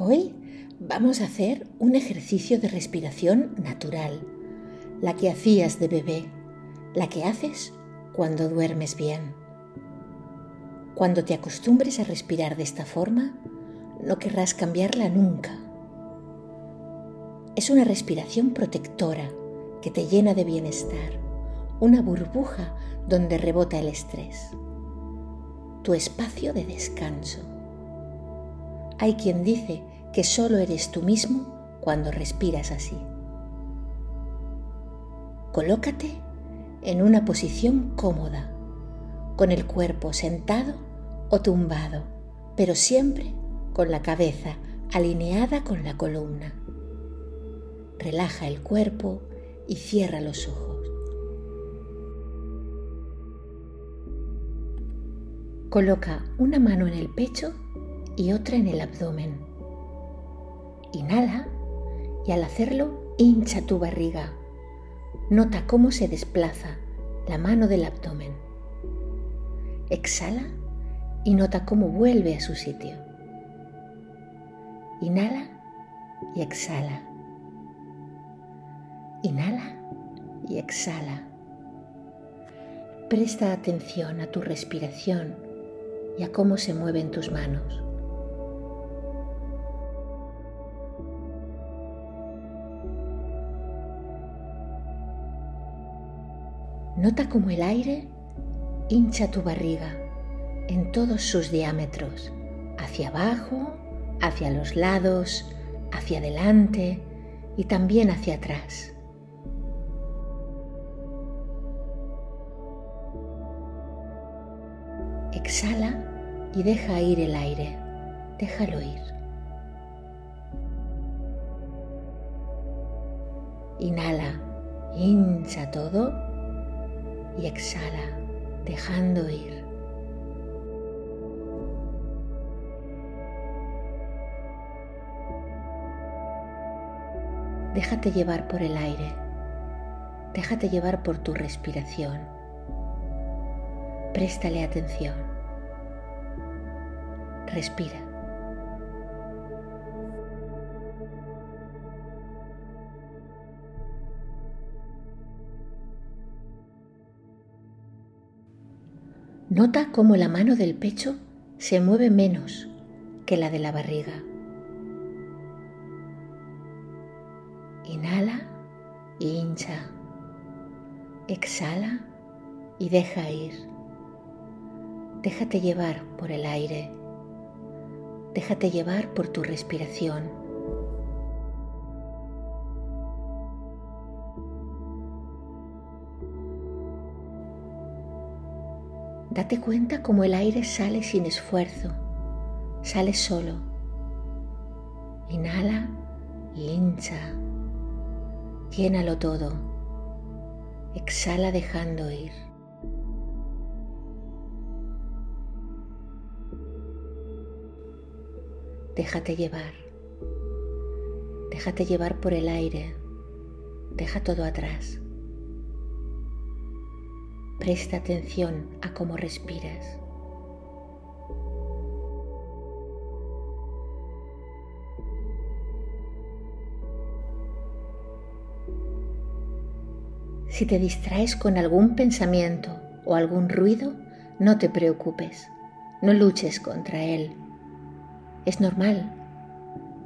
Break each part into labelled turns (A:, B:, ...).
A: Hoy vamos a hacer un ejercicio de respiración natural, la que hacías de bebé, la que haces cuando duermes bien. Cuando te acostumbres a respirar de esta forma, no querrás cambiarla nunca. Es una respiración protectora que te llena de bienestar, una burbuja donde rebota el estrés, tu espacio de descanso. Hay quien dice que solo eres tú mismo cuando respiras así. Colócate en una posición cómoda, con el cuerpo sentado o tumbado, pero siempre con la cabeza alineada con la columna. Relaja el cuerpo y cierra los ojos. Coloca una mano en el pecho y otra en el abdomen. Inhala y al hacerlo hincha tu barriga. Nota cómo se desplaza la mano del abdomen. Exhala y nota cómo vuelve a su sitio. Inhala y exhala. Inhala y exhala. Presta atención a tu respiración y a cómo se mueven tus manos. Nota cómo el aire hincha tu barriga en todos sus diámetros, hacia abajo, hacia los lados, hacia adelante y también hacia atrás. Exhala y deja ir el aire, déjalo ir. Inhala, hincha todo y exhala, dejando ir. Déjate llevar por el aire, déjate llevar por tu respiración. Préstale atención. Respira. Nota cómo la mano del pecho se mueve menos que la de la barriga. Inhala y hincha. Exhala y deja ir. Déjate llevar por el aire. Déjate llevar por tu respiración. Date cuenta cómo el aire sale sin esfuerzo, sale solo. Inhala y hincha. Llénalo todo. Exhala dejando ir. Déjate llevar. Déjate llevar por el aire. Deja todo atrás. Presta atención a cómo respiras. Si te distraes con algún pensamiento o algún ruido, no te preocupes, no luches contra él. Es normal,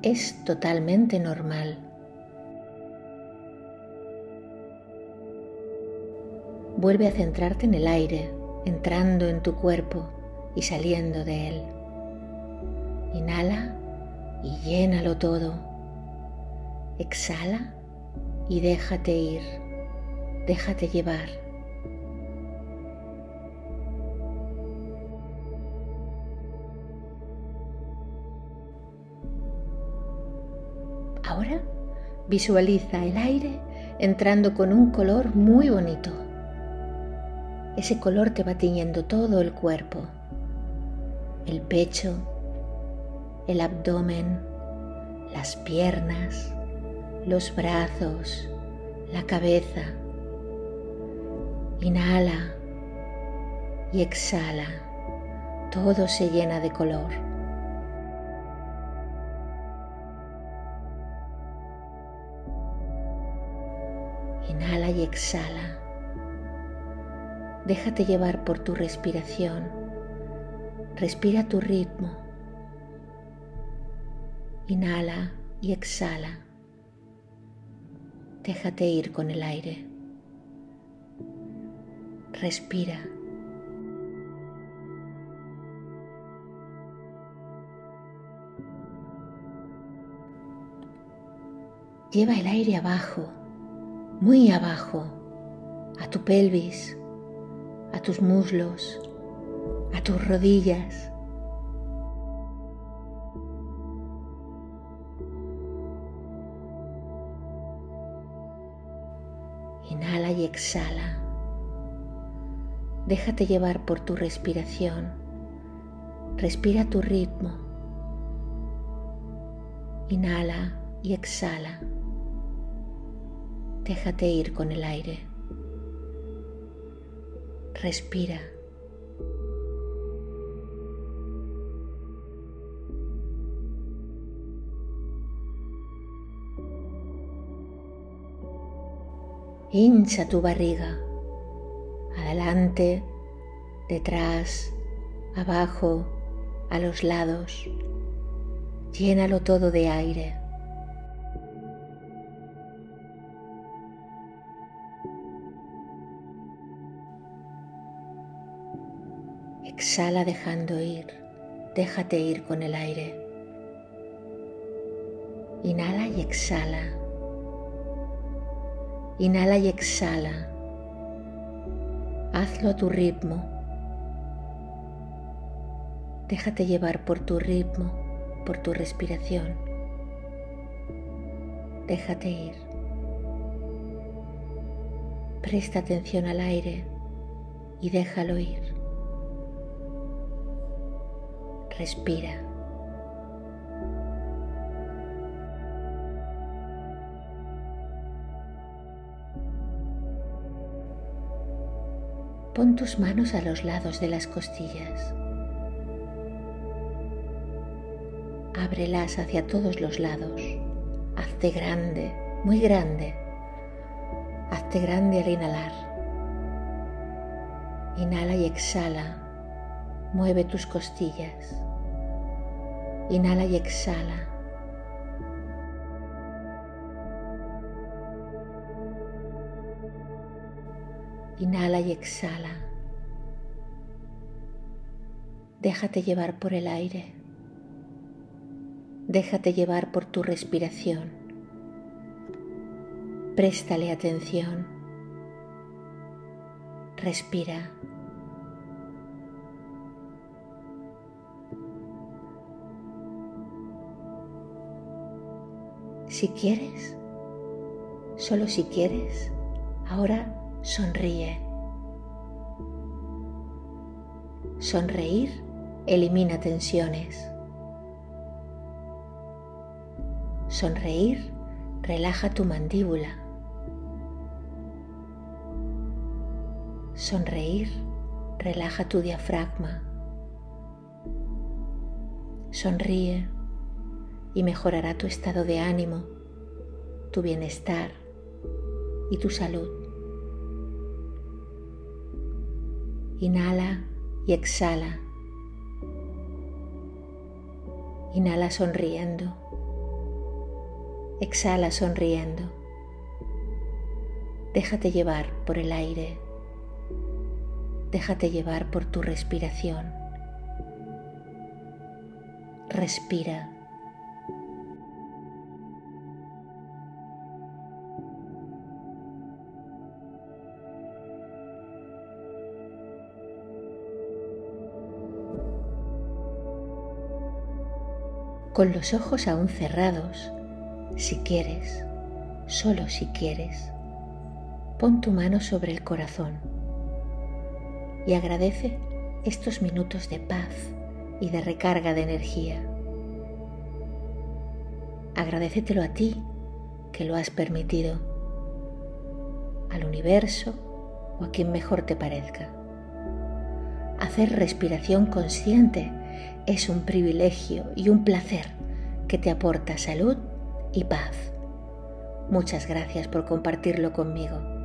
A: es totalmente normal. Vuelve a centrarte en el aire, entrando en tu cuerpo y saliendo de él. Inhala y llénalo todo. Exhala y déjate ir, déjate llevar. Ahora visualiza el aire entrando con un color muy bonito ese color te va tiñendo todo el cuerpo, el pecho, el abdomen, las piernas, los brazos, la cabeza. Inhala y exhala. Todo se llena de color. Inhala y exhala. Déjate llevar por tu respiración. Respira tu ritmo. Inhala y exhala. Déjate ir con el aire. Respira. Lleva el aire abajo, muy abajo, a tu pelvis, a tus muslos, a tus rodillas. Inhala y exhala. Déjate llevar por tu respiración. Respira tu ritmo. Inhala y exhala. Déjate ir con el aire. Respira. Hincha tu barriga, adelante, detrás, abajo, a los lados. Llénalo todo de aire. Exhala dejando ir, déjate ir con el aire. Inhala y exhala. Inhala y exhala. Hazlo a tu ritmo. Déjate llevar por tu ritmo, por tu respiración. Déjate ir. Presta atención al aire y déjalo ir. Respira. Pon tus manos a los lados de las costillas. Ábrelas hacia todos los lados. Hazte grande, muy grande. Hazte grande al inhalar. Inhala y exhala Mueve tus costillas. Inhala y exhala. Inhala y exhala. Déjate llevar por el aire. Déjate llevar por tu respiración. Préstale atención. Respira. Si quieres, solo si quieres, ahora sonríe. Sonreír elimina tensiones. Sonreír relaja tu mandíbula. Sonreír relaja tu diafragma. Sonríe y mejorará tu estado de ánimo, tu bienestar y tu salud. Inhala y exhala. Inhala sonriendo. Exhala sonriendo. Déjate llevar por el aire. Déjate llevar por tu respiración. Respira con los ojos aún cerrados, si quieres, solo si quieres, pon tu mano sobre el corazón y agradece estos minutos de paz y de recarga de energía. Agradecetelo a ti que lo has permitido, al universo o a quien mejor te parezca. Hacer respiración consciente es un privilegio y un placer que te aporta salud y paz. Muchas gracias por compartirlo conmigo.